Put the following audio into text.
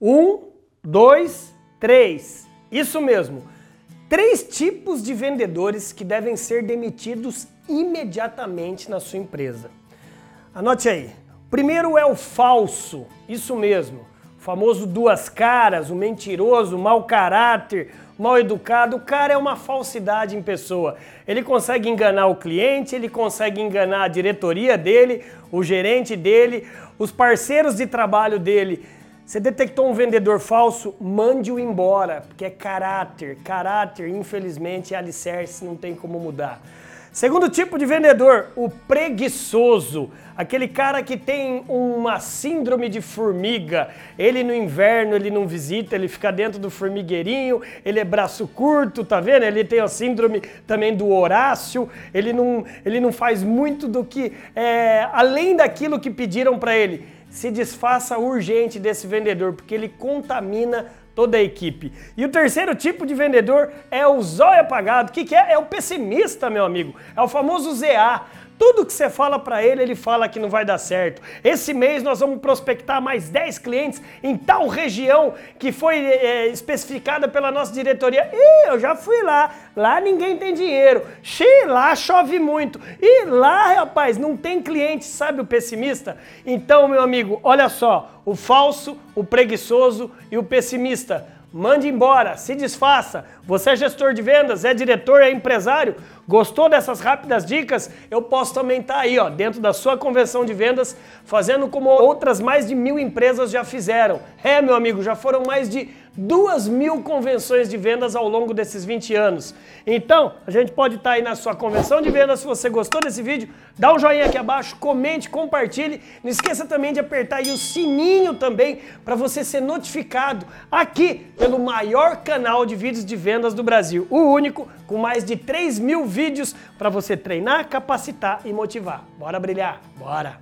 Um, dois, três. Isso mesmo. Três tipos de vendedores que devem ser demitidos imediatamente na sua empresa. Anote aí. Primeiro é o falso, isso mesmo. O famoso duas caras, o mentiroso, o mau caráter, mal educado. O cara é uma falsidade em pessoa. Ele consegue enganar o cliente, ele consegue enganar a diretoria dele, o gerente dele, os parceiros de trabalho dele. Você detectou um vendedor falso? Mande-o embora, porque é caráter. Caráter, infelizmente, é alicerce, não tem como mudar. Segundo tipo de vendedor, o preguiçoso. Aquele cara que tem uma síndrome de formiga. Ele no inverno ele não visita, ele fica dentro do formigueirinho, ele é braço curto, tá vendo? Ele tem a síndrome também do Horácio. Ele não, ele não faz muito do que é, além daquilo que pediram para ele. Se desfaça urgente desse vendedor, porque ele contamina toda a equipe. E o terceiro tipo de vendedor é o zóio apagado. O que, que é? É o pessimista, meu amigo. É o famoso ZA. Tudo que você fala para ele, ele fala que não vai dar certo. Esse mês nós vamos prospectar mais 10 clientes em tal região que foi é, especificada pela nossa diretoria. Ih, eu já fui lá. Lá ninguém tem dinheiro. Xi, lá chove muito. E lá, rapaz, não tem cliente, sabe o pessimista? Então, meu amigo, olha só, o falso, o preguiçoso e o pessimista mande embora, se desfaça. Você é gestor de vendas, é diretor, é empresário? Gostou dessas rápidas dicas? Eu posso também estar tá aí, ó, dentro da sua convenção de vendas, fazendo como outras mais de mil empresas já fizeram. É, meu amigo, já foram mais de duas mil convenções de vendas ao longo desses 20 anos. Então, a gente pode estar aí na sua convenção de vendas. Se você gostou desse vídeo, dá um joinha aqui abaixo, comente, compartilhe. Não esqueça também de apertar aí o sininho também para você ser notificado aqui pelo maior canal de vídeos de vendas do Brasil. O único com mais de 3 mil vídeos para você treinar, capacitar e motivar. Bora brilhar? Bora!